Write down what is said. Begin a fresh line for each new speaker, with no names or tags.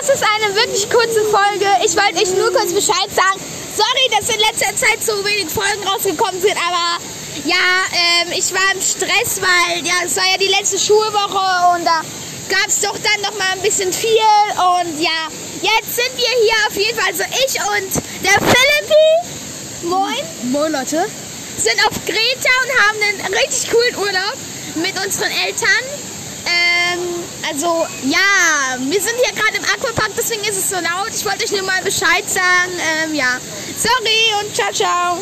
das ist eine wirklich kurze Folge. Ich wollte euch nur kurz Bescheid sagen. Sorry, dass in letzter Zeit so wenig Folgen rausgekommen sind, aber ja, ähm, ich war im Stress, weil ja, es war ja die letzte Schulwoche und da gab es doch dann noch mal ein bisschen viel und ja, jetzt sind wir hier auf jeden Fall, also ich und der Philippi, moin,
Moin Leute.
sind auf Greta und haben einen richtig coolen Urlaub mit unseren Eltern. Also ja, wir sind hier gerade im Aquapark, deswegen ist es so laut. Ich wollte euch nur mal Bescheid sagen. Ähm, ja, sorry und ciao, ciao.